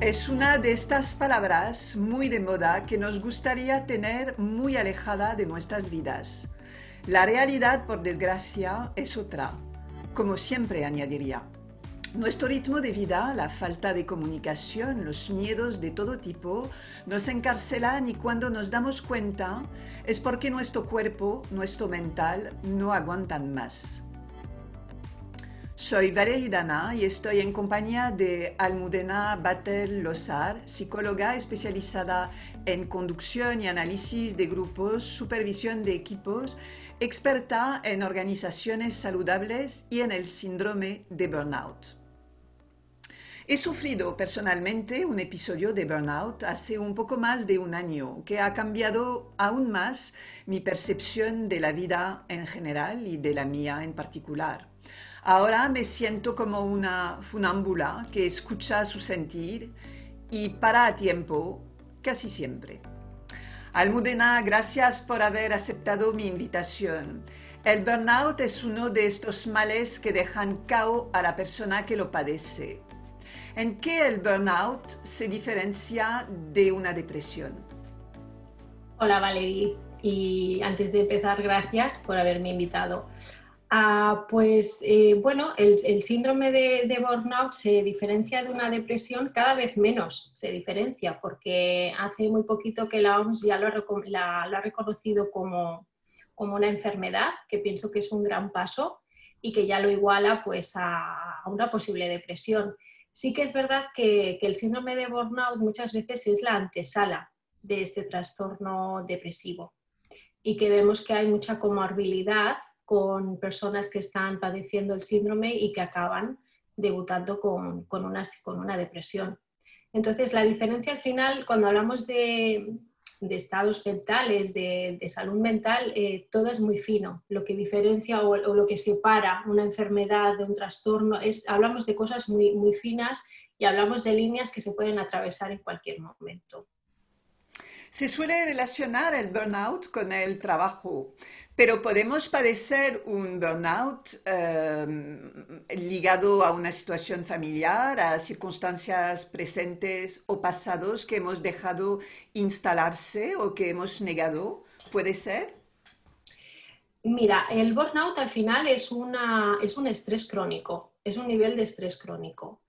Es una de estas palabras muy de moda que nos gustaría tener muy alejada de nuestras vidas. La realidad, por desgracia, es otra, como siempre añadiría. Nuestro ritmo de vida, la falta de comunicación, los miedos de todo tipo nos encarcelan y cuando nos damos cuenta es porque nuestro cuerpo, nuestro mental no aguantan más. Soy Valerie Dana y estoy en compañía de Almudena Batel Lozar, psicóloga especializada en conducción y análisis de grupos, supervisión de equipos, experta en organizaciones saludables y en el síndrome de burnout. He sufrido personalmente un episodio de burnout hace un poco más de un año que ha cambiado aún más mi percepción de la vida en general y de la mía en particular. Ahora me siento como una funámbula que escucha su sentir y para a tiempo casi siempre. Almudena, gracias por haber aceptado mi invitación. El burnout es uno de estos males que dejan cao a la persona que lo padece. ¿En qué el burnout se diferencia de una depresión? Hola Valerie, y antes de empezar, gracias por haberme invitado. Ah, pues eh, bueno, el, síndrome de, burnout se diferencia de una depresión cada vez menos, se diferencia, porque hace muy poquito que la OMS ya lo, ha reconocido como, una enfermedad, que pienso que es un gran paso y que ya lo iguala pues, a, una posible depresión. Sí que es verdad que, el síndrome de burnout muchas veces es la antesala de este trastorno depresivo y que vemos que hay mucha comorbilidad con personas que están padeciendo el síndrome y que acaban debutando con, una, con una, depresión. Entonces, la diferencia al final, cuando hablamos de, estados mentales, de, salud mental, eh, todo es muy fino. Lo que diferencia o, lo que separa una enfermedad de un trastorno es, hablamos de cosas muy, muy finas y hablamos de líneas que se pueden atravesar en cualquier momento. Se suele relacionar el burnout con el trabajo, pero podemos padecer un burnout em, ligado a una situación familiar, a circunstancias presentes o pasados que hemos dejado instalarse o que hemos negado. ¿Puede ser? Mira, el burnout al final es, una, es un estrés crónico, es un nivel de estrés crónico.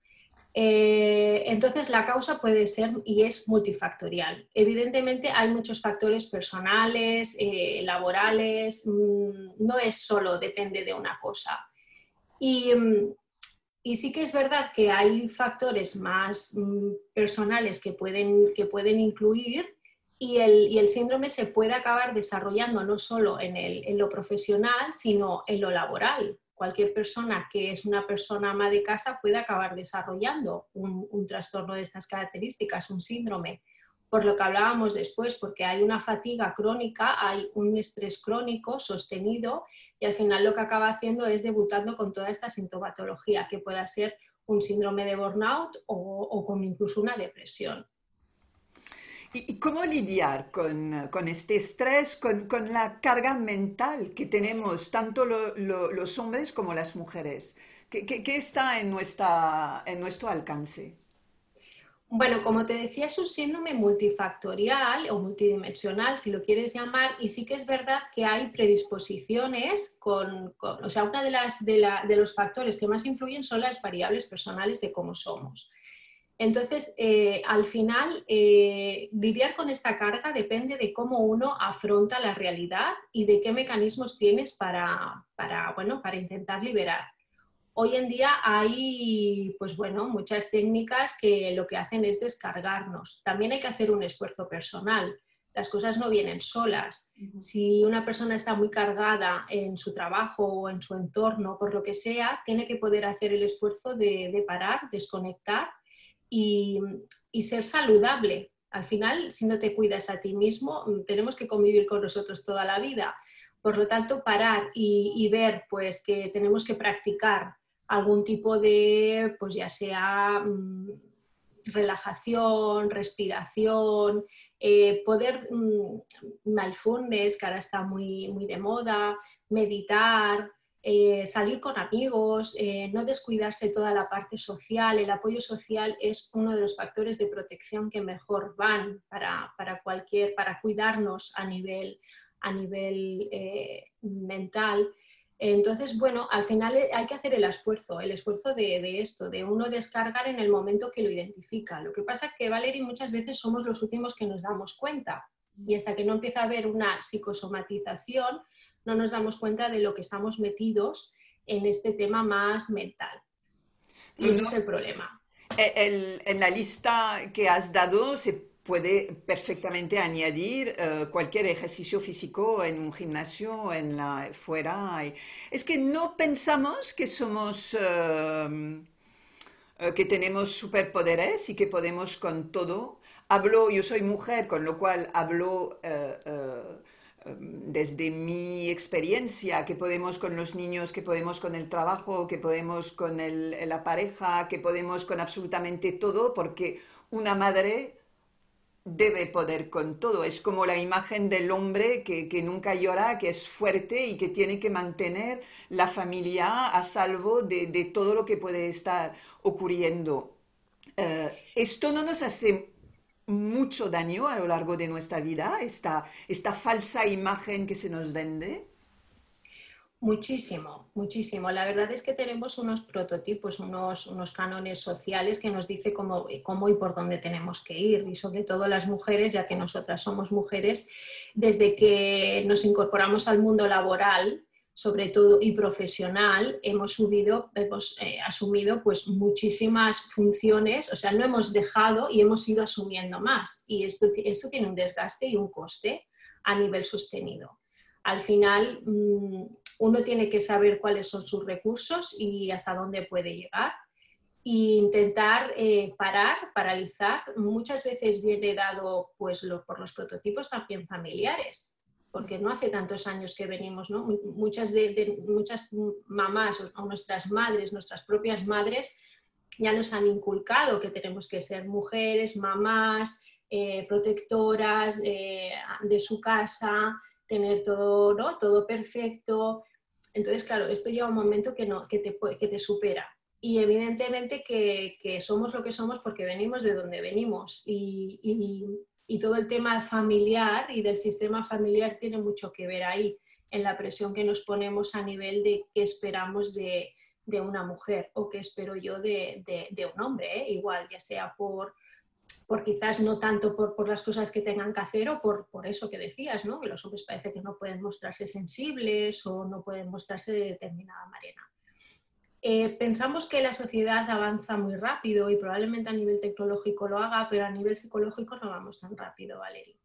Eh, entonces, la causa puede ser y es multifactorial. Evidentemente, hay muchos factores personales, eh, laborales, mm, no es solo depende de una cosa. Mm, y, sí que es verdad que hay factores más mm, personales que pueden, que pueden incluir y el, síndrome se puede acabar desarrollando no solo en lo profesional, sino en lo laboral cualquier persona que es una persona ama de casa puede acabar desarrollando un, trastorno de estas características, un síndrome, por lo que hablábamos después, porque hay una fatiga crónica, hay un estrés crónico sostenido y al final lo que acaba haciendo es debutando con toda esta sintomatología, que pueda ser un síndrome de burnout o con incluso una depresión. ¿Y cómo lidiar con, este estrés, con, la carga mental que tenemos tanto los hombres como las mujeres? ¿Qué, está en, nuestra, en nuestro alcance? Bueno, como te decía, es un síndrome multifactorial o multidimensional, si lo quieres llamar, y sí que es verdad que hay predisposiciones con, o sea, una de, las, de los factores que más influyen son las variables personales de cómo somos. Entonces, eh, al final, eh, lidiar con esta carga depende de cómo uno afronta la realidad y de qué mecanismos tienes para, bueno, para intentar liberar. Hoy en día hay, pues bueno, muchas técnicas que lo que hacen es descargarnos. También hay que hacer un esfuerzo personal. Las cosas no vienen solas. Si una persona está muy cargada en su trabajo o en su entorno, por lo que sea, tiene que poder hacer el esfuerzo de parar, desconectar y, ser saludable. Al final, si no te cuidas a ti mismo, mm, tenemos que convivir con nosotros toda la vida. Por lo tanto, parar y, ver pues, que tenemos que practicar algún tipo de, pues ya sea mm, relajación, respiración, eh, poder mm, mindfulness, que ahora está muy, muy de moda, meditar, eh, salir con amigos, eh, no descuidarse toda la parte social. El apoyo social es uno de los factores de protección que mejor van para, cualquier, para cuidarnos a nivel, a nivel mental. Entonces, bueno, al final hay que hacer el esfuerzo, el esfuerzo de, esto, de uno descargar en el momento que lo identifica. Lo que pasa es que, Valerie, muchas veces somos los últimos que nos damos cuenta y hasta que no empieza a haber una psicosomatización, no nos damos cuenta de lo que estamos metidos en este tema más mental. Y ese es el problema. Eh, en la lista que has dado se puede perfectamente añadir eh, cualquier ejercicio físico en un gimnasio, en la fuera. Es que no pensamos que somos, eh, que tenemos superpoderes y que podemos con todo. Hablo, yo soy mujer, con lo cual hablo desde mi experiencia, que podemos con los niños, que podemos con el trabajo, que podemos con la pareja, que podemos con absolutamente todo, porque una madre debe poder con todo. Es como la imagen del hombre que, nunca llora, que es fuerte y que tiene que mantener la familia a salvo de, todo lo que puede estar ocurriendo. Eh, esto no nos hace mucho daño a lo largo de nuestra vida, esta, esta falsa imagen que se nos vende. Muchísimo, muchísimo. La verdad es que tenemos unos prototipos, unos, unos cánones sociales que nos dice cómo, cómo, y por dónde tenemos que ir. Y sobre todo las mujeres, ya que nosotras somos mujeres, desde que nos incorporamos al mundo laboral, sobre todo y profesional, hemos subido, hemos eh, asumido pues muchísimas funciones, o sea, no hemos dejado y hemos ido asumiendo más. Y esto, esto tiene un desgaste y un coste a nivel sostenido. Al final, mm, uno tiene que saber cuáles son sus recursos y hasta dónde puede llegar e intentar eh, parar, paralizar. Muchas veces viene dado pues, por los prototipos también familiares, porque no hace tantos años que venimos, ¿no? Muchas, de, muchas mamás o nuestras madres, nuestras propias madres, ya nos han inculcado que tenemos que ser mujeres, mamás, eh, protectoras eh, de su casa, tener todo, ¿no? todo perfecto. Entonces, claro, esto llega un momento que, no, que, te, que te supera. Y evidentemente que, que, somos lo que somos porque venimos de donde venimos. Y, y, y, todo el tema familiar y del sistema familiar tiene mucho que ver ahí, en la presión que nos ponemos a nivel de qué esperamos de, de una mujer o qué espero yo de, de, un hombre, ¿eh? igual, ya sea por por quizás no tanto por, las cosas que tengan que hacer o por, por eso que decías, ¿no? que los hombres parece que no pueden mostrarse sensibles o no pueden mostrarse de determinada manera. Eh, pensamos que la sociedad avanza muy rápido y probablemente a nivel tecnológico lo haga, pero a nivel psicológico no vamos tan rápido, Valeria.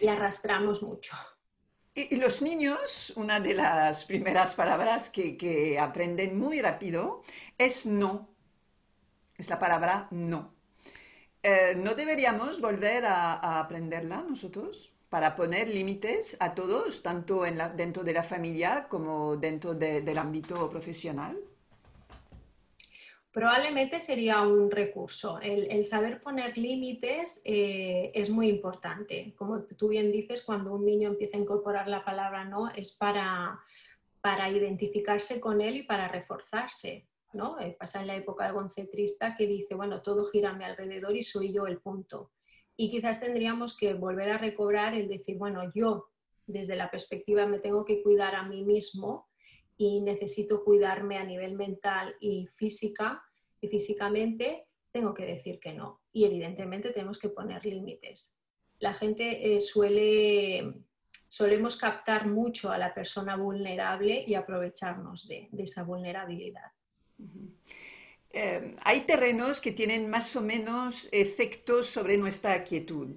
Y arrastramos mucho. Y, los niños, una de las primeras palabras que, que aprenden muy rápido es no. Es la palabra no. Eh, ¿no deberíamos volver a, aprenderla nosotros para poner límites a todos, tanto dentro de la familia como dentro del ámbito profesional? Probablemente sería un recurso. El, saber poner límites eh, es muy importante. Como tú bien dices, cuando un niño empieza a incorporar la palabra no, es para, para identificarse con él y para reforzarse. ¿no? Eh, pasa en la época de concentrista que dice, bueno, todo gira a mi alrededor y soy yo el punto. Y quizás tendríamos que volver a recobrar el decir, bueno, yo desde la perspectiva me tengo que cuidar a mí mismo y necesito cuidarme a nivel mental y física y físicamente tengo que decir que no. Y evidentemente tenemos que poner límites. La gente eh, suele, solemos captar mucho a la persona vulnerable y aprovecharnos de esa vulnerabilidad. Eh, hay terrenos que tienen más o menos efectos sobre nuestra quietud.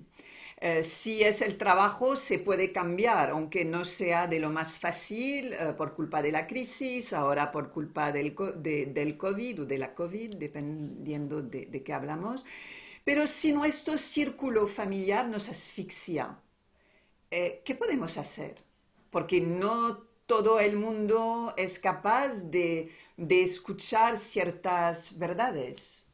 Eh, si es el trabajo, se puede cambiar, aunque no sea de lo más fácil eh, por culpa de la crisis, ahora por culpa del, del COVID o de la COVID, dependiendo de, de qué hablamos. Pero si nuestro círculo familiar nos asfixia, ¿qué podemos hacer? Porque no todo el mundo es capaz de de escuchar ciertas verdades?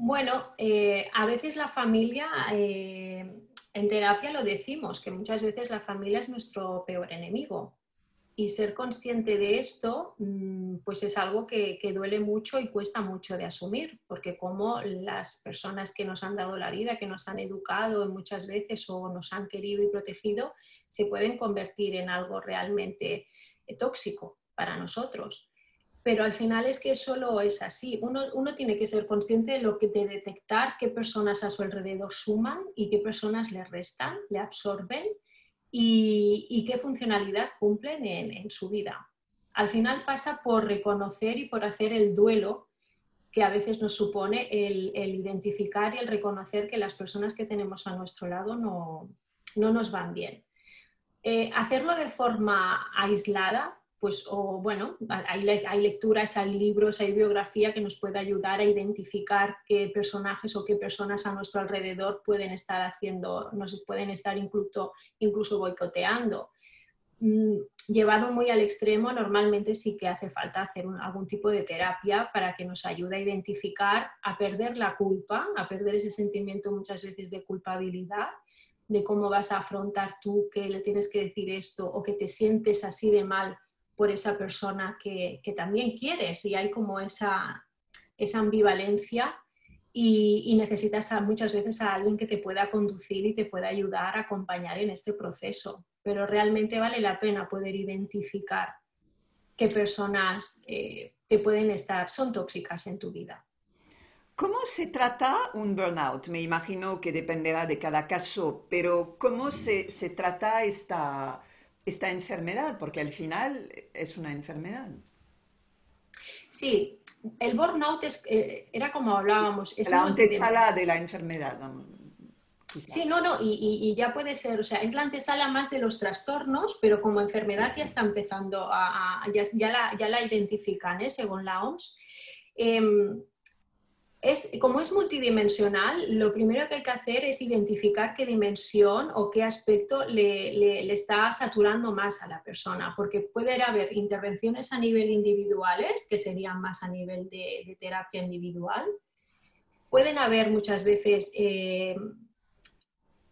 Bueno, eh, a veces la familia, eh, en terapia lo decimos, que muchas veces la familia es nuestro peor enemigo. y ser consciente de esto, mm, pues es algo que, duele mucho y cuesta mucho de asumir, porque como las personas que nos han dado la vida, que nos han educado muchas veces o nos han querido y protegido, se pueden convertir en algo realmente eh, tóxico para nosotros. Pero al final es que solo es así. Uno, uno tiene que ser consciente de lo que de detectar qué personas a su alrededor suman y qué personas le restan, le absorben y, qué funcionalidad cumplen en, su vida. Al final pasa por reconocer y por hacer el duelo que a veces nos supone el, identificar y el reconocer que las personas que tenemos a nuestro lado no, nos van bien. Eh, hacerlo de forma aislada pues, o bueno, hay, lecturas, hay libros, hay biografía que nos puede ayudar a identificar qué personajes o qué personas a nuestro alrededor pueden estar haciendo, nos pueden estar incluso, incluso boicoteando. Mm, llevado muy al extremo, normalmente sí que hace falta hacer algún tipo de terapia para que nos ayude a identificar, a perder la culpa, a perder ese sentimiento muchas veces de culpabilidad de cómo vas a afrontar tú que le tienes que decir esto o que te sientes así de mal por esa persona que, también quieres y hay como esa, esa ambivalencia y, necesitas muchas veces a alguien que te pueda conducir y te pueda ayudar a acompañar en este proceso. Pero realmente vale la pena poder identificar qué personas eh, te pueden estar, son tóxicas en tu vida. ¿Cómo se trata un burnout? Me imagino que dependerá de cada caso, pero ¿cómo se, se trata esta, esta enfermedad, porque al final es una enfermedad. Sí, el burnout es, eh, era como hablábamos. Es la antesala de la enfermedad. Sí, no, no, y, ya puede ser, o sea, es la antesala más de los trastornos, pero como enfermedad ya está empezando a, ya, la, ya, la, identifican, ¿eh? según la OMS. Em, es, como es multidimensional, lo primero que hay que hacer es identificar qué dimensión o qué aspecto le, está saturando más a la persona, porque puede haber intervenciones a nivel individuales, que serían más a nivel de, terapia individual. Pueden haber muchas veces, eh,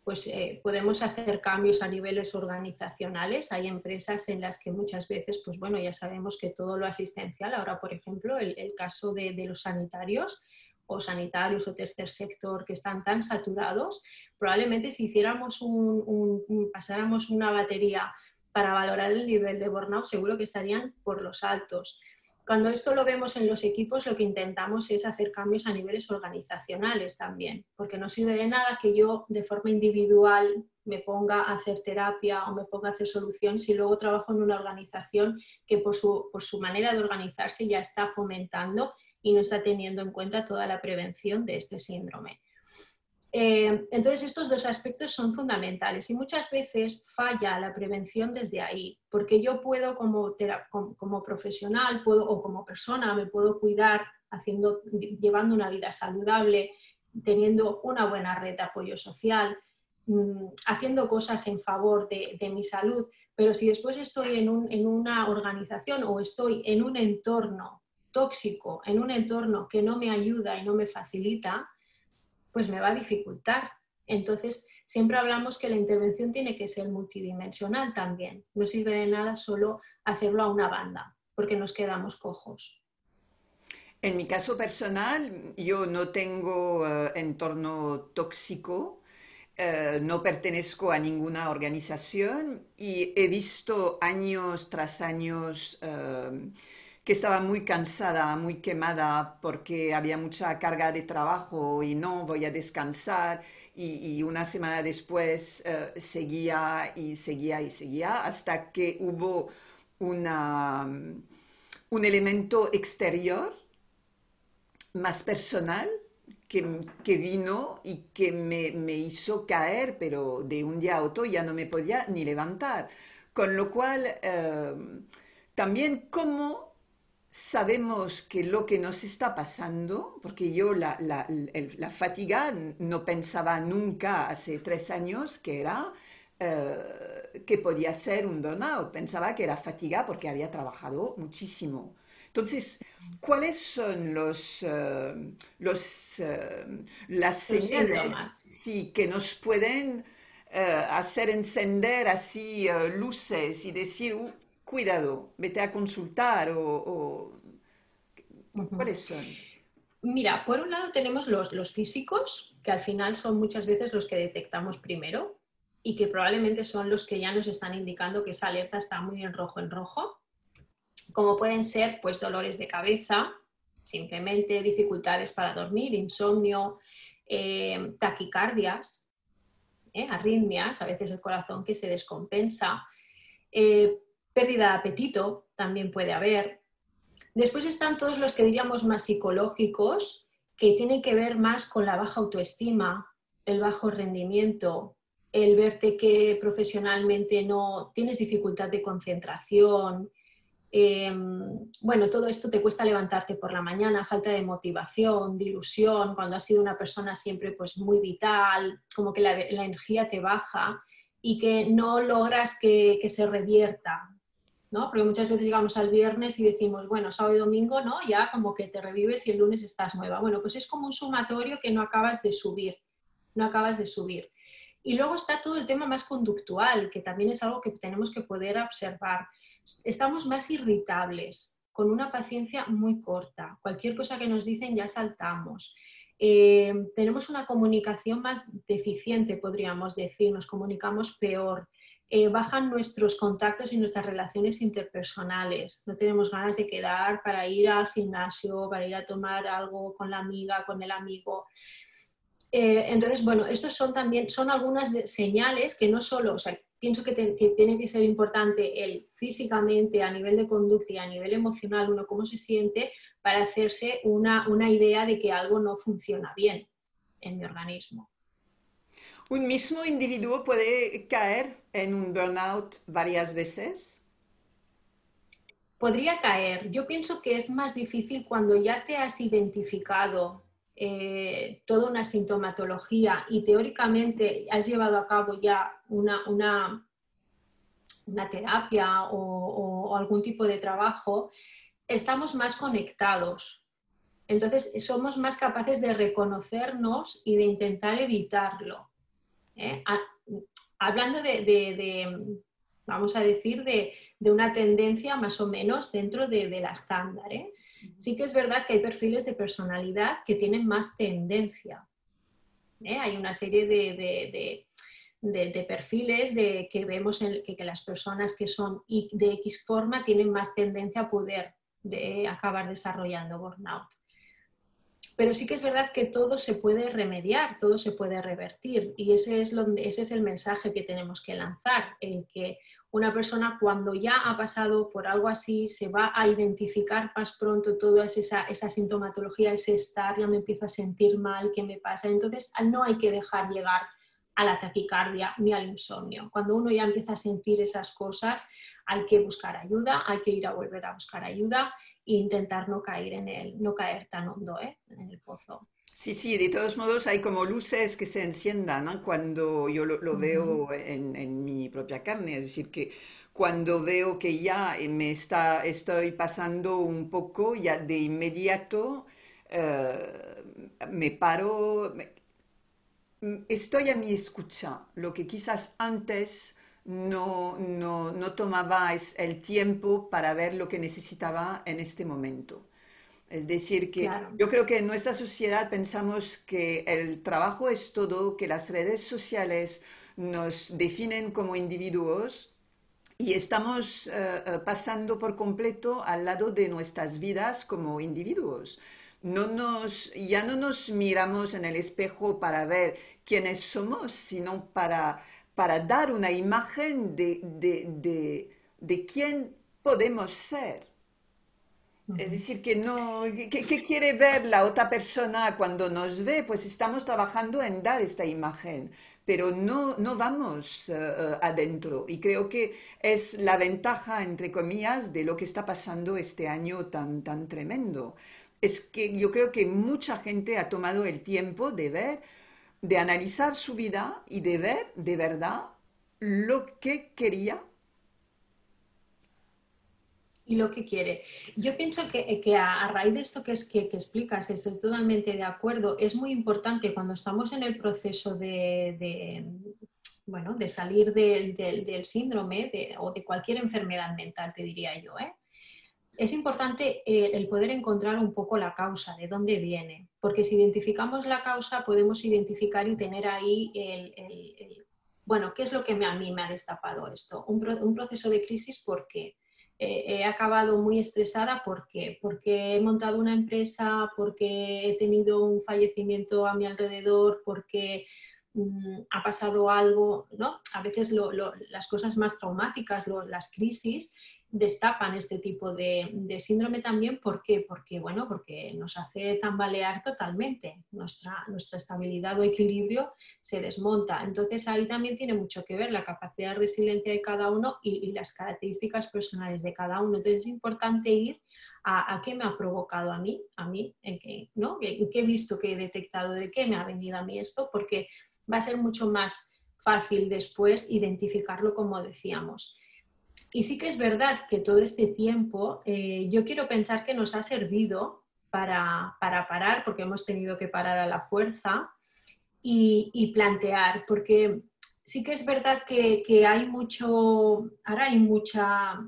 pues eh, podemos hacer cambios a niveles organizacionales. Hay empresas en las que muchas veces, pues bueno, ya sabemos que todo lo asistencial, ahora por ejemplo, el, caso de los sanitarios, o sanitarios o tercer sector que están tan saturados, probablemente si hiciéramos un, pasáramos una batería para valorar el nivel de burnout, seguro que estarían por los altos. Cuando esto lo vemos en los equipos, lo que intentamos es hacer cambios a niveles organizacionales también, porque no sirve de nada que yo de forma individual me ponga a hacer terapia o me ponga a hacer solución si luego trabajo en una organización que por su, por su manera de organizarse ya está fomentando y no está teniendo en cuenta toda la prevención de este síndrome. Eh, entonces, estos dos aspectos son fundamentales y muchas veces falla la prevención desde ahí, porque yo puedo como, como, profesional puedo, o como persona me puedo cuidar haciendo, llevando una vida saludable, teniendo una buena red de apoyo social, mm, haciendo cosas en favor de, mi salud, pero si después estoy en, en una organización o estoy en un entorno tóxico en un entorno que no me ayuda y no me facilita, pues me va a dificultar. Entonces, siempre hablamos que la intervención tiene que ser multidimensional también. No sirve de nada solo hacerlo a una banda, porque nos quedamos cojos. En mi caso personal, yo no tengo eh, entorno tóxico, eh, no pertenezco a ninguna organización y he visto años tras años eh, que estaba muy cansada, muy quemada porque había mucha carga de trabajo y no voy a descansar. Y, una semana después eh, seguía y seguía y seguía hasta que hubo un elemento exterior más personal que, que, vino y que me, me, hizo caer, pero de un día a otro ya no me podía ni levantar. Con lo cual, eh, también como sabemos que lo que nos está pasando, porque yo la, fatiga no pensaba nunca hace tres años que era eh, que podía ser un burnout, pensaba que era fatiga porque había trabajado muchísimo. Entonces, ¿cuáles son los, eh, los eh, las señales que nos pueden hacer encender así luces y decir, uh, cuidado, vete a consultar o... ¿Cuáles son? Mira, por un lado tenemos los, los físicos, que al final son muchas veces los que detectamos primero y que probablemente son los que ya nos están indicando que esa alerta está muy en rojo en rojo, como pueden ser pues dolores de cabeza, simplemente dificultades para dormir, insomnio, eh, taquicardias, eh, arritmias, a veces el corazón que se descompensa, eh, pérdida de apetito también puede haber. Después están todos los que diríamos más psicológicos, que tienen que ver más con la baja autoestima, el bajo rendimiento, el verte que profesionalmente no tienes dificultad de concentración, Em, bueno, todo esto te cuesta levantarte por la mañana, falta de motivación, de ilusión, cuando has sido una persona siempre pues muy vital, como que la, energía te baja y que no logras que, se revierta, ¿no? Porque muchas veces llegamos al viernes y decimos, bueno, sábado y domingo, ¿no? Ya como que te revives y el lunes estás nueva. Bueno, pues es como un sumatorio que no acabas de subir, no acabas de subir. Y luego está todo el tema más conductual, que también es algo que tenemos que poder observar estamos más irritables, con una paciencia muy corta. Cualquier cosa que nos dicen ya saltamos. Eh, tenemos una comunicación más deficiente, podríamos decir, nos comunicamos peor. Eh, bajan nuestros contactos y nuestras relaciones interpersonales. No tenemos ganas de quedar para ir al gimnasio, para ir a tomar algo con la amiga, con el amigo. Eh, entonces, bueno, estos son también son algunas señales que no solo, o sea, pienso que, tiene que ser importante el físicamente, a nivel de conducta y a nivel emocional, uno cómo se siente para hacerse una, una idea de que algo no funciona bien en mi organismo. ¿Un mismo individuo puede caer en un burnout varias veces? Podría caer. Yo pienso que es más difícil cuando ya te has identificado eh, toda una sintomatología y teóricamente has llevado a cabo ya una, una, una terapia o, algún tipo de trabajo, estamos más conectados. Entonces somos más capaces de reconocernos y de intentar evitarlo. ¿Eh? hablando de, vamos a decir, de, una tendencia más o menos dentro de, la estándar. ¿eh? Sí que es verdad que hay perfiles de personalidad que tienen más tendencia. ¿eh? Hay una serie de, perfiles de, que vemos en, que, las personas que son de X forma tienen más tendencia a poder acabar desarrollando burnout. Pero sí que es verdad que todo se puede remediar, todo se puede revertir y ese es, ese es el mensaje que tenemos que lanzar, el que una persona cuando ya ha pasado por algo así se va a identificar más pronto toda esa, esa sintomatología, ese estar, ya me empiezo a sentir mal, ¿qué me pasa? Entonces no hay que dejar llegar a la taquicardia ni al insomnio. Cuando uno ya empieza a sentir esas cosas, hay que buscar ayuda, hay que ir a volver a buscar ayuda e intentar no caer en el, no caer tan hondo ¿eh? en el pozo. Sí, sí, de todos modos hay como luces que se enciendan cuando yo lo, veo en, en, mi propia carne, es decir, que cuando veo que ya me está, estoy pasando un poco, ya de inmediato eh, me paro, estoy a mi escucha, lo que quizás antes no, no, no tomaba el tiempo para ver lo que necesitaba en este momento. Es decir, que yo creo que en nuestra sociedad pensamos que el trabajo es todo, que las redes sociales nos definen como individuos y estamos eh, eh, pasando por completo al lado de nuestras vidas como individuos. No nos, ya no nos miramos en el espejo para ver quiénes somos, sino para para dar una imagen de, de, quién podemos ser. Es decir, que no, ¿qué quiere ver la otra persona cuando nos ve? Pues estamos trabajando en dar esta imagen, pero no, no vamos eh, adentro. Y creo que es la ventaja, entre comillas, de lo que está pasando este año tan, tan tremendo. Es que yo creo que mucha gente ha tomado el tiempo de ver de analizar su vida y de ver de verdad lo que quería. Y lo que quiere. Yo pienso que, que a, raíz de esto que, es, que, que, explicas, estoy totalmente de acuerdo, es muy importante cuando estamos en el proceso de, bueno, de salir del síndrome o de cualquier enfermedad mental, te diría yo. ¿eh? Es importante eh, el poder encontrar un poco la causa, de dónde viene, porque si identificamos la causa podemos identificar y tener ahí el, bueno, ¿qué es lo que a mí me ha destapado esto? Un, proceso de crisis, ¿por qué? Eh, he acabado muy estresada porque porque he montado una empresa, porque he tenido un fallecimiento a mi alrededor, porque mm, ha pasado algo, ¿no? A veces las cosas más traumáticas, las crisis, destapan este tipo de, síndrome también. ¿Por qué? Porque, bueno, porque nos hace tambalear totalmente. Nuestra, estabilidad o equilibrio se desmonta. Entonces ahí también tiene mucho que ver la capacidad de resiliencia de cada uno y, las características personales de cada uno. Entonces es importante ir a, qué me ha provocado a mí, a mí, en qué, ¿no? ¿En qué he visto, que he detectado, de qué me ha venido a mí esto, porque va a ser mucho más fácil después identificarlo como decíamos. Y sí que es verdad que todo este tiempo eh, yo quiero pensar que nos ha servido para, parar, porque hemos tenido que parar a la fuerza y, plantear, porque sí que es verdad que, hay mucho, ahora hay mucha,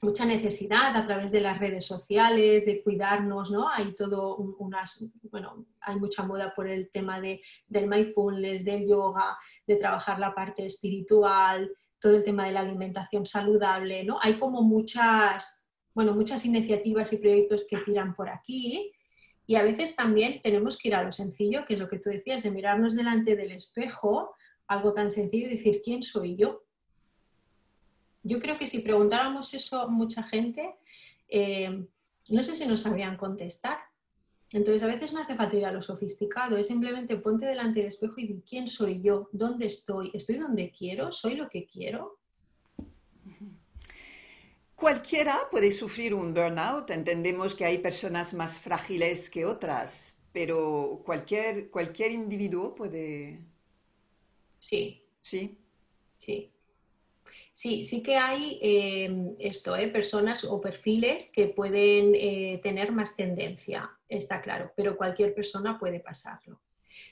mucha necesidad a través de las redes sociales de cuidarnos, ¿no? Hay todo unas, bueno, hay mucha moda por el tema de, del mindfulness, del yoga, de trabajar la parte espiritual, todo el tema de la alimentación saludable, ¿no? Hay como muchas, bueno, muchas iniciativas y proyectos que tiran por aquí y a veces también tenemos que ir a lo sencillo, que es lo que tú decías, de mirarnos delante del espejo, algo tan sencillo y decir, ¿quién soy yo? Yo creo que si preguntáramos eso a mucha gente, eh, no sé si nos sabrían contestar. Entonces, a veces no hace falta ir a lo sofisticado, es simplemente ponte delante del espejo y di quién soy yo, dónde estoy, estoy donde quiero, soy lo que quiero. Cualquiera puede sufrir un burnout, entendemos que hay personas más frágiles que otras, pero cualquier, cualquier individuo puede... Sí. Sí. Sí. Sí, sí que hay em, esto, ¿eh? personas o perfiles que pueden eh, tener más tendencia, está claro, pero cualquier persona puede pasarlo.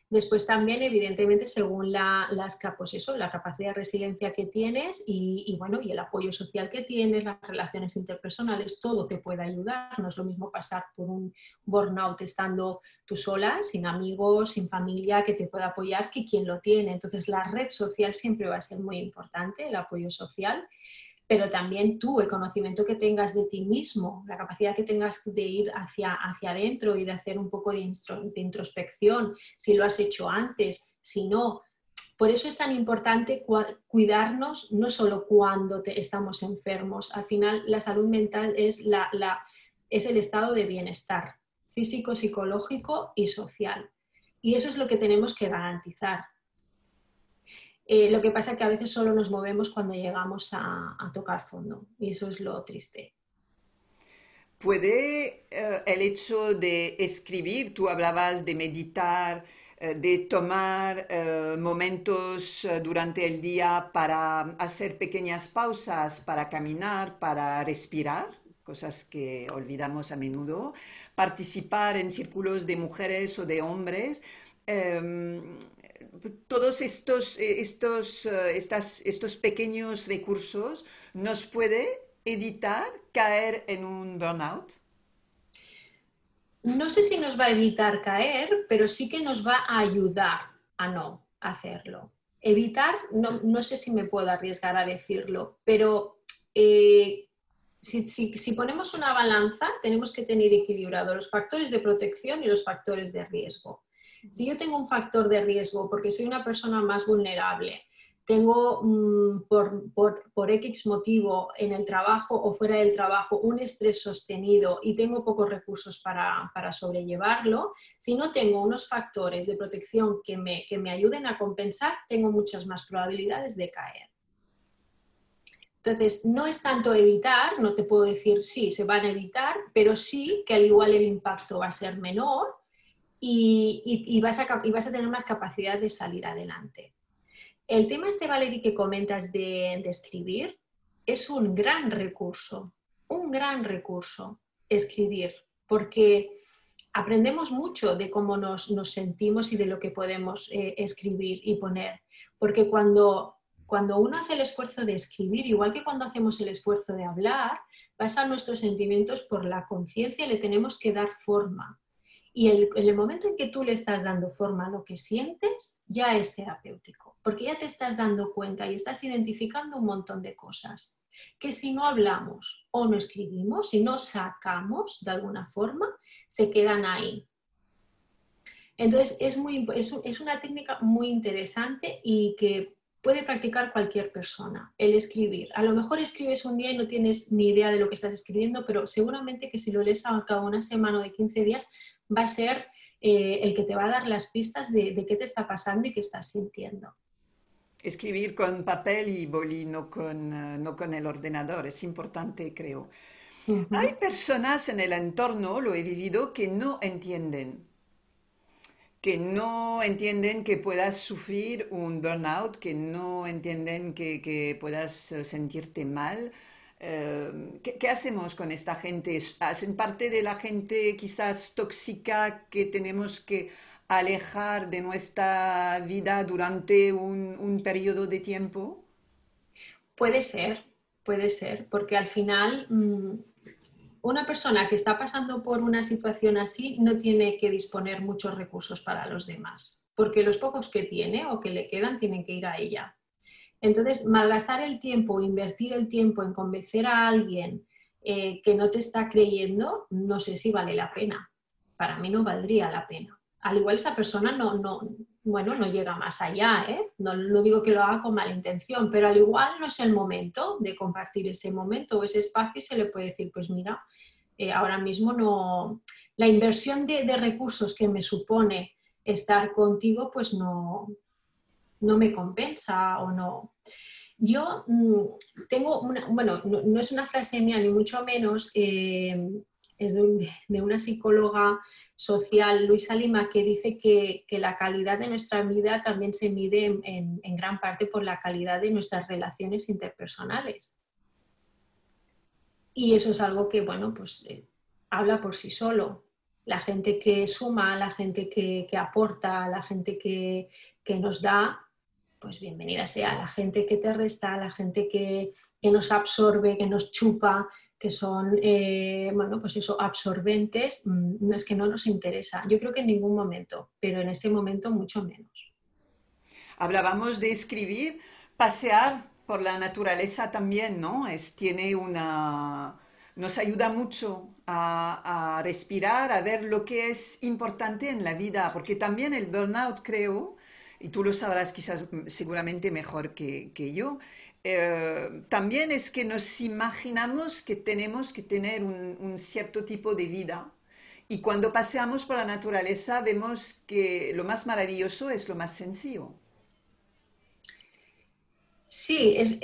Después también, evidentemente, según la, las, pues eso, la capacidad de resiliencia que tienes y, bueno, y el apoyo social que tienes, las relaciones interpersonales, todo te puede ayudar. No es lo mismo pasar por un burnout estando tú sola, sin amigos, sin familia que te pueda apoyar, que quien lo tiene. Entonces, la red social siempre va a ser muy importante, el apoyo social pero también tú, el conocimiento que tengas de ti mismo, la capacidad que tengas de ir hacia, hacia adentro y de hacer un poco de, introspección, si lo has hecho antes, si no. Por eso es tan importante cuidarnos no solo cuando estamos enfermos, al final la salud mental es, la, es el estado de bienestar físico, psicológico y social. Y eso es lo que tenemos que garantizar. Eh, lo que pasa es que a veces solo nos movemos cuando llegamos a, tocar fondo y eso es lo triste. ¿Puede eh, el hecho de escribir, tú hablabas de meditar, eh, de tomar momentos durante el día para hacer pequeñas pausas, para caminar, para respirar, cosas que olvidamos a menudo, participar en círculos de mujeres o de hombres, em, todos estos, eh, estos, eh, estas, estos pequeños recursos nos puede evitar caer en un burnout? No sé si nos va a evitar caer, pero sí que nos va a ayudar a no hacerlo. Evitar, no, sé si me puedo arriesgar a decirlo, pero eh, si, si, ponemos una balanza, tenemos que tener equilibrado los factores de protección y los factores de riesgo. Si yo tengo un factor de riesgo porque soy una persona más vulnerable, tengo mm, por, X motivo en el trabajo o fuera del trabajo un estrés sostenido y tengo pocos recursos para, sobrellevarlo, si no tengo unos factores de protección que me, que me ayuden a compensar, tengo muchas más probabilidades de caer. Entonces, no es tanto evitar, no te puedo decir sí, se van a evitar, pero sí que al igual el impacto va a ser menor y, vas a, tener más capacidad de salir adelante. El tema este, Valerie, que comentas de, escribir, es un gran recurso, un gran recurso escribir, porque aprendemos mucho de cómo nos, sentimos y de lo que podemos eh, escribir y poner. Porque cuando, cuando uno hace el esfuerzo de escribir, igual que cuando hacemos el esfuerzo de hablar, pasan nuestros sentimientos por la conciencia y le tenemos que dar forma. Y en el momento en que tú le estás dando forma a lo que sientes, ya es terapéutico, porque ya te estás dando cuenta y estás identificando un montón de cosas que si no hablamos o no escribimos, si no sacamos de alguna forma, se quedan ahí. Entonces, es, muy, es, una técnica muy interesante y que puede practicar cualquier persona, el escribir. A lo mejor escribes un día y no tienes ni idea de lo que estás escribiendo, pero seguramente que si lo lees a cabo una semana o de 15 días, va a ser eh, el que te va a dar las pistas de, de qué te está pasando y qué estás sintiendo. Escribir con papel y boli, no con, eh, no con el ordenador, es importante, creo. Hay personas en el entorno, lo he vivido, que no entienden, que no entienden que puedas sufrir un burnout, que no entienden que, que puedas eh, sentirte mal. ¿Qué, ¿qué, hacemos con esta gente? ¿Hacen parte de la gente quizás tóxica que tenemos que alejar de nuestra vida durante un, periodo de tiempo? Puede ser, puede ser, porque al final mm, una persona que está pasando por una situación así no tiene que disponer muchos recursos para los demás, porque los pocos que tiene o que le quedan tienen que ir a ella. Entonces, malgastar el tiempo, invertir el tiempo en convencer a alguien eh, que no te está creyendo, no sé si vale la pena. Para mí no valdría la pena al igual esa persona no, no, bueno, no llega más allá, ¿eh? no, digo que lo haga con mala intención, pero al igual no es el momento de compartir ese momento o ese espacio y se le puede decir, pues mira, eh, ahora mismo no, la inversión de, recursos que me supone estar contigo, pues no, no me compensa o no. Yo mm, tengo una, bueno, no, es una frase mía ni mucho menos, eh, es de una psicóloga social Luisa Lima que dice que, la calidad de nuestra vida también se mide en, gran parte por la calidad de nuestras relaciones interpersonales. Y eso es algo que, bueno, pues eh, habla por sí solo. La gente que suma, la gente que, aporta, la gente que, que, nos da, pues bienvenida sea. La gente que te resta, la gente que, nos absorbe, que nos chupa, que son, eh, bueno, pues eso, absorbentes, mm, no es que no nos interesa. Yo creo que en ningún momento, pero en ese momento mucho menos. Hablábamos de escribir, pasear por la naturaleza también, ¿no? Es, tiene una, nos ayuda mucho a, a, respirar, a ver lo que es importante en la vida, porque también el burnout, creo, y tú lo sabrás quizás seguramente mejor que, yo, eh, también es que nos imaginamos que tenemos que tener un, cierto tipo de vida y cuando paseamos por la naturaleza vemos que lo más maravilloso es lo más sencillo. Sí, es,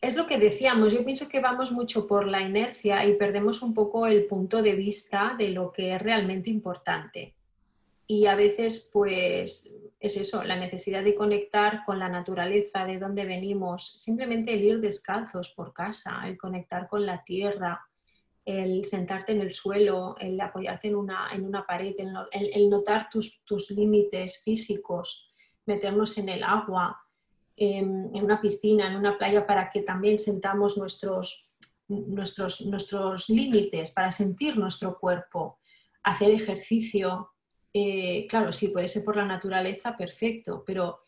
es lo que decíamos. Yo pienso que vamos mucho por la inercia y perdemos un poco el punto de vista de lo que es realmente importante. Y a veces, pues, es eso, la necesidad de conectar con la naturaleza, de dónde venimos, simplemente el ir descalzos por casa, el conectar con la tierra, el sentarte en el suelo, el apoyarte en una, en una pared, el, notar tus, tus, límites físicos, meternos en el agua, en, una piscina, en una playa, para que también sentamos nuestros, nuestros, nuestros límites, para sentir nuestro cuerpo, hacer ejercicio, eh, claro, sí, puede ser por la naturaleza, perfecto, pero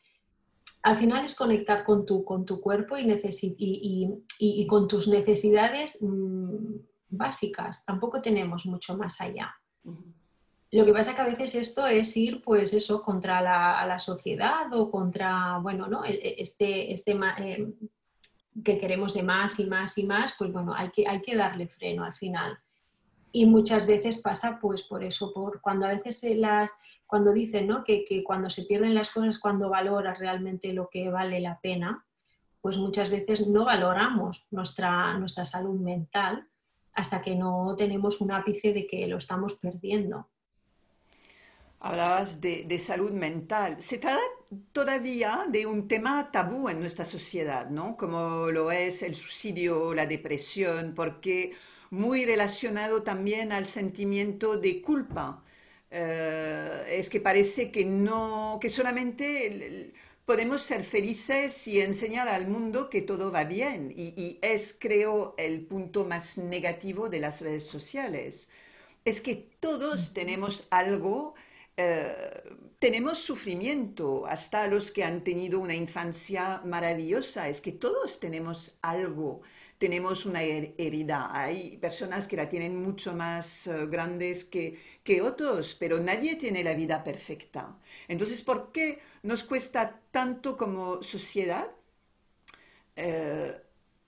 al final es conectar con tu, con tu cuerpo y, con tus necesidades mm, básicas. Tampoco tenemos mucho más allá. Lo que pasa que a veces esto es ir, pues eso, contra la, sociedad o contra, bueno, ¿no? E, e, este, este eh, que queremos de más y más y más, pues bueno, hay que, hay que darle freno al final y muchas veces pasa pues por eso, por cuando a veces las, cuando dicen ¿no? que, que, cuando se pierden las cosas, cuando valoras realmente lo que vale la pena, pues muchas veces no valoramos nuestra, nuestra salud mental hasta que no tenemos un ápice de que lo estamos perdiendo. Hablabas de, de, salud mental. Se trata todavía de un tema tabú en nuestra sociedad, ¿no? Como lo es el suicidio, la depresión, porque muy relacionado también al sentimiento de culpa. eh, es que parece que no, que solamente podemos ser felices y enseñar al mundo que todo va bien. Y, es, creo, el punto más negativo de las redes sociales. Es que todos tenemos algo, eh, tenemos sufrimiento, hasta los que han tenido una infancia maravillosa. Es que todos tenemos algo tenemos una herida. Hay personas que la tienen mucho más eh, grandes que, que otros, pero nadie tiene la vida perfecta. Entonces, ¿por qué nos cuesta tanto como sociedad eh,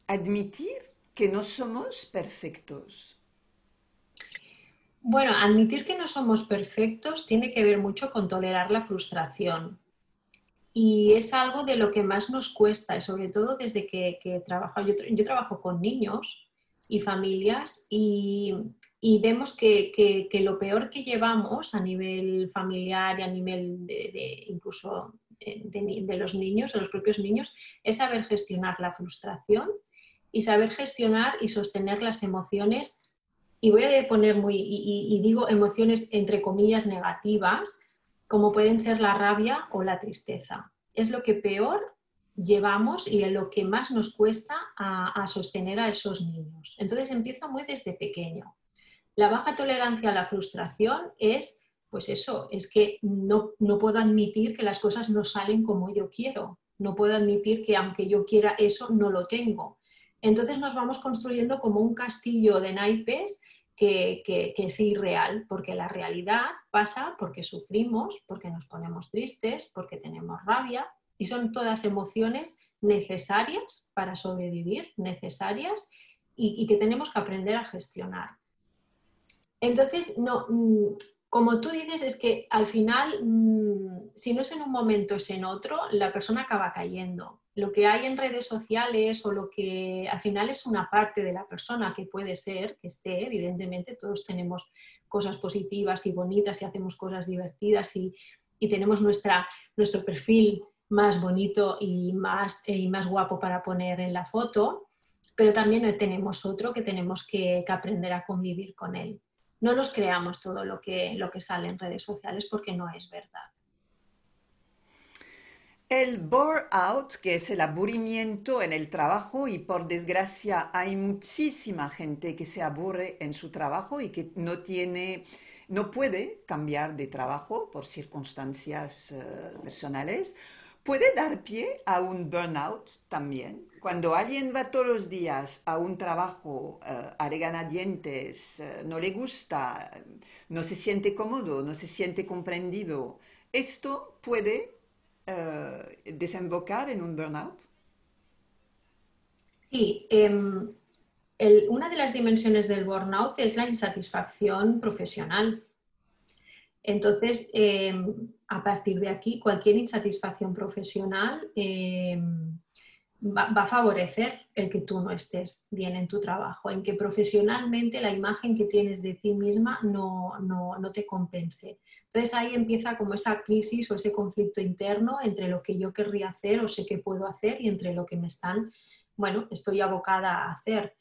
admitir que no somos perfectos? Bueno, admitir que no somos perfectos tiene que ver mucho con tolerar la frustración y es algo de lo que más nos cuesta, sobre todo desde que, que trabajo. Yo, trabajo con niños y familias y, y vemos que, que, lo peor que llevamos a nivel familiar y a nivel de, incluso de, los niños, de los propios niños, es saber gestionar la frustración y saber gestionar y sostener las emociones. Y voy a poner muy, y digo emociones entre comillas negativas, como pueden ser la rabia o la tristeza. Es lo que peor llevamos y lo que más nos cuesta a, sostener a esos niños. Entonces empieza muy desde pequeño. La baja tolerancia a la frustración es, pues eso, es que no, no puedo admitir que las cosas no salen como yo quiero. No puedo admitir que aunque yo quiera eso, no lo tengo. Entonces nos vamos construyendo como un castillo de naipes que, es irreal, porque la realidad pasa porque sufrimos, porque nos ponemos tristes, porque tenemos rabia, y son todas emociones necesarias para sobrevivir, necesarias, y, que tenemos que aprender a gestionar. Entonces, no, mm, como tú dices, es que al final, mm, si no es en un momento, es en otro, la persona acaba cayendo lo que hay en redes sociales o lo que al final es una parte de la persona que puede ser, que esté, evidentemente todos tenemos cosas positivas y bonitas y hacemos cosas divertidas y, tenemos nuestra, nuestro perfil más bonito y más, y más guapo para poner en la foto, pero también tenemos otro que tenemos que, que aprender a convivir con él. No nos creamos todo lo que, lo que sale en redes sociales porque no es verdad. El bore-out, que es el aburrimiento en el trabajo, y por desgracia hay muchísima gente que se aburre en su trabajo y que no tiene, no puede cambiar de trabajo por circunstancias eh, personales, puede dar pie a un burnout también. Cuando alguien va todos los días a un trabajo uh, a dientes, eh, no le gusta, no se siente cómodo, no se siente comprendido, esto puede eh, desembocar en un burnout? Sí, em, una de las dimensiones del burnout es la insatisfacción profesional. Entonces, em, a partir de aquí, cualquier insatisfacción profesional em, va, a favorecer el que tú no estés bien en tu trabajo, en que profesionalmente la imagen que tienes de ti misma no, no, te compense. Entonces ahí empieza como esa crisis o ese conflicto interno entre lo que yo querría hacer o sé que puedo hacer y entre lo que me están, bueno, estoy abocada a hacer.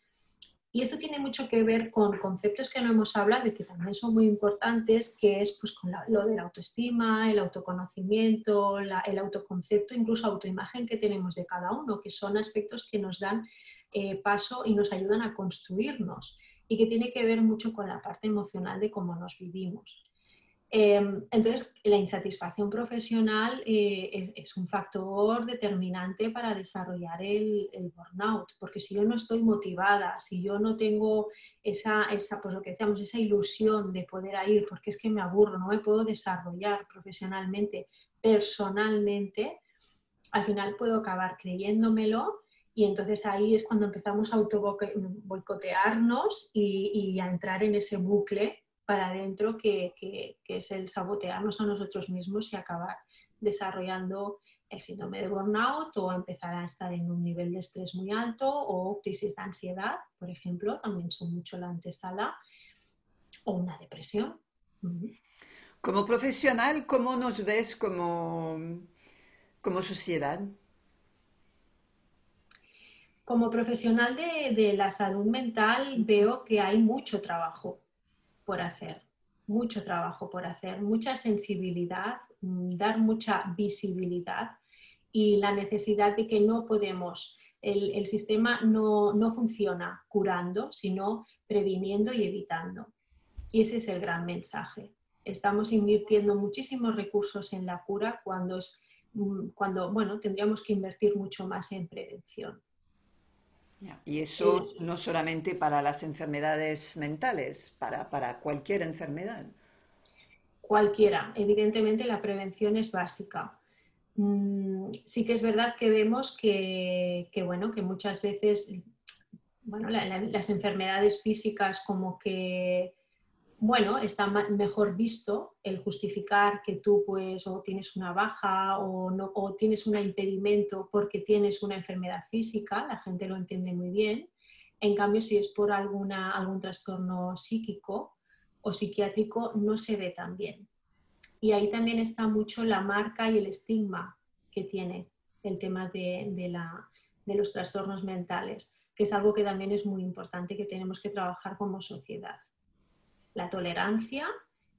Y esto tiene mucho que ver con conceptos que no hemos hablado y que también son muy importantes, que es pues, con lo de la autoestima, el autoconocimiento, el autoconcepto, incluso autoimagen que tenemos de cada uno, que son aspectos que nos dan eh, paso y nos ayudan a construirnos y que tiene que ver mucho con la parte emocional de cómo nos vivimos. Em, entonces, la insatisfacción profesional eh, es, un factor determinante para desarrollar el, burnout, porque si yo no estoy motivada, si yo no tengo esa, esa, pues lo que decíamos, esa ilusión de poder ir, porque es que me aburro, no me puedo desarrollar profesionalmente, personalmente, al final puedo acabar creyéndomelo y entonces ahí es cuando empezamos a auto boicotearnos y, y a entrar en ese bucle para adentro, que, es el sabotearnos a nosotros mismos y acabar desarrollando el síndrome de burnout o empezar a estar en un nivel de estrés muy alto o crisis de ansiedad, por ejemplo, también son mucho la antesala, o una depresión. Como profesional, ¿cómo nos ves como, como sociedad? Como profesional de, de la salud mental veo que hay mucho trabajo hacer, mucho trabajo por hacer, mucha sensibilidad, mm, dar mucha visibilidad y la necesidad de que no podemos, el, sistema no, no funciona curando, sino previniendo y evitando. Y ese es el gran mensaje. Estamos invirtiendo muchísimos recursos en la cura cuando, es, mm, cuando bueno, tendríamos que invertir mucho más en prevención. Y eso no solamente para las enfermedades mentales, para, para, cualquier enfermedad. Cualquiera. Evidentemente la prevención es básica. Mm, sí que es verdad que vemos que, que bueno, que muchas veces bueno, las enfermedades físicas como que bueno, está mejor visto el justificar que tú pues o tienes una baja o, no, o tienes un impedimento porque tienes una enfermedad física, la gente lo entiende muy bien. En cambio, si es por alguna, algún trastorno psíquico o psiquiátrico, no se ve tan bien. Y ahí también está mucho la marca y el estigma que tiene el tema de, de los trastornos mentales, que es algo que también es muy importante que tenemos que trabajar como sociedad la tolerancia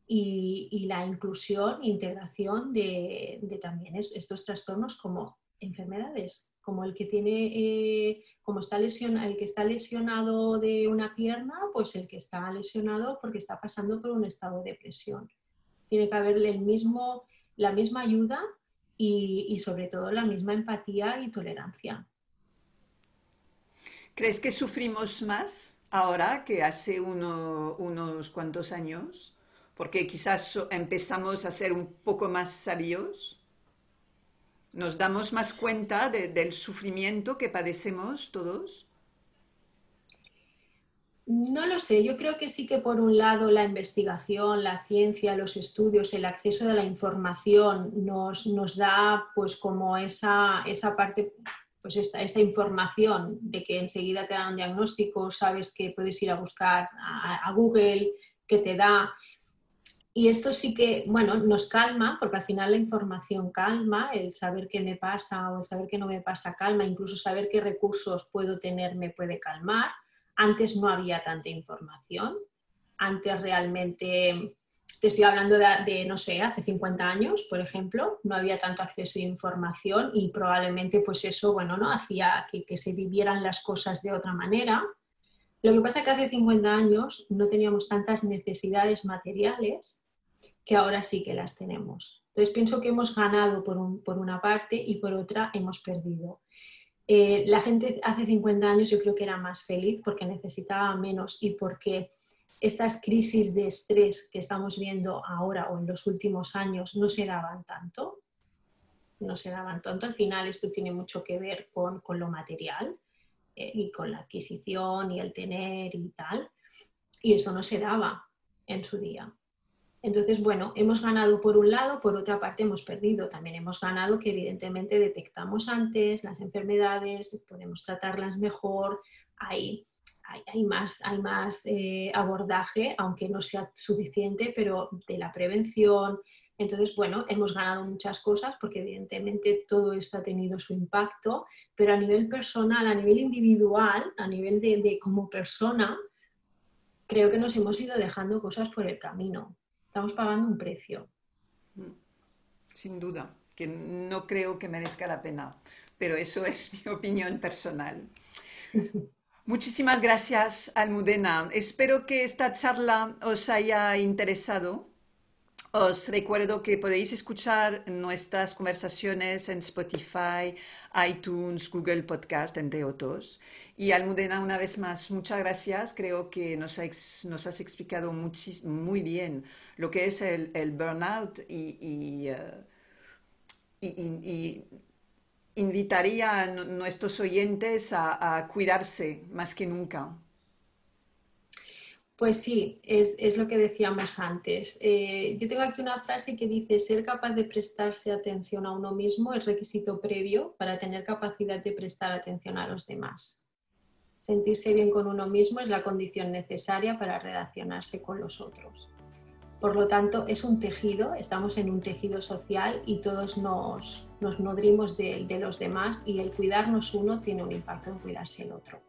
y, la inclusión, integración de, también estos trastornos como enfermedades, como el que tiene, eh, como está lesionado, el que está lesionado de una pierna, pues el que está lesionado porque está pasando por un estado de depresión. Tiene que haberle el mismo, la misma ayuda y, y sobre todo la misma empatía y tolerancia. ¿Crees que sufrimos más ahora que hace unos cuantos años, porque quizás empezamos a ser un poco más sabios, nos damos más cuenta del sufrimiento que padecemos todos. No lo sé, yo creo que sí que por un lado la investigación, la ciencia, los estudios, el acceso a la información nos, nos da pues como esa, esa parte pues esta, esta, información de que enseguida te dan un diagnóstico, sabes que puedes ir a buscar a, Google, que te da. Y esto sí que, bueno, nos calma, porque al final la información calma, el saber qué me pasa o el saber qué no me pasa calma, incluso saber qué recursos puedo tener me puede calmar. Antes no había tanta información, antes realmente te estoy hablando de, no sé, hace 50 años, por ejemplo, no había tanto acceso a información y probablemente pues eso, bueno, ¿no? Hacía que, se vivieran las cosas de otra manera. Lo que pasa es que hace 50 años no teníamos tantas necesidades materiales que ahora sí que las tenemos. Entonces pienso que hemos ganado por, por una parte y por otra hemos perdido. Eh, la gente hace 50 años yo creo que era más feliz porque necesitaba menos y porque estas crisis de estrés que estamos viendo ahora o en los últimos años no se daban tanto. No se daban tanto. Al final esto tiene mucho que ver con, lo material eh, y con la adquisición y el tener y tal. Y eso no se daba en su día. Entonces, bueno, hemos ganado por un lado, por otra parte hemos perdido. También hemos ganado que evidentemente detectamos antes las enfermedades, podemos tratarlas mejor, hay hay, más, hay más eh, abordaje, aunque no sea suficiente, pero de la prevención. Entonces, bueno, hemos ganado muchas cosas porque evidentemente todo esto ha tenido su impacto, pero a nivel personal, a nivel individual, a nivel de, de como persona, creo que nos hemos ido dejando cosas por el camino. Estamos pagando un precio. Sin duda, que no creo que merezca la pena, pero eso es mi opinión personal. Muchísimas gracias, Almudena. Espero que esta charla os haya interesado. Os recuerdo que podéis escuchar nuestras conversaciones en Spotify, iTunes, Google Podcast, entre otros. Y Almudena, una vez más, muchas gracias. Creo que nos, has explicado muy bien lo que es el, burnout y, eh, y invitaría a nuestros oyentes a, cuidarse más que nunca. Pues sí, es, lo que decíamos antes. Eh, yo tengo aquí una frase que dice, ser capaz de prestarse atención a uno mismo es requisito previo para tener capacidad de prestar atención a los demás. Sentirse bien con uno mismo es la condición necesaria para relacionarse con los otros. Por lo tanto, es un tejido, estamos en un tejido social y todos nos, nutrimos de, los demás y el cuidarnos uno tiene un impacto en cuidarse el otro.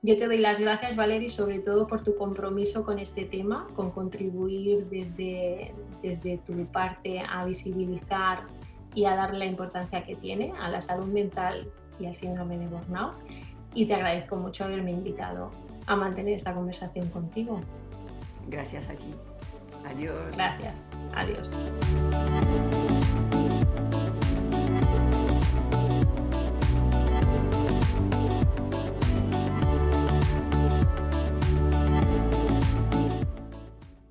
yo te doy las gracias, Valery, sobre todo por tu compromiso con este tema, con contribuir desde, desde tu parte a visibilizar y a darle la importancia que tiene a la salud mental y al síndrome de burnout. Y te agradezco mucho haberme invitado a mantener esta conversación contigo. Gracias a ti. Adiós. Gracias. Adiós.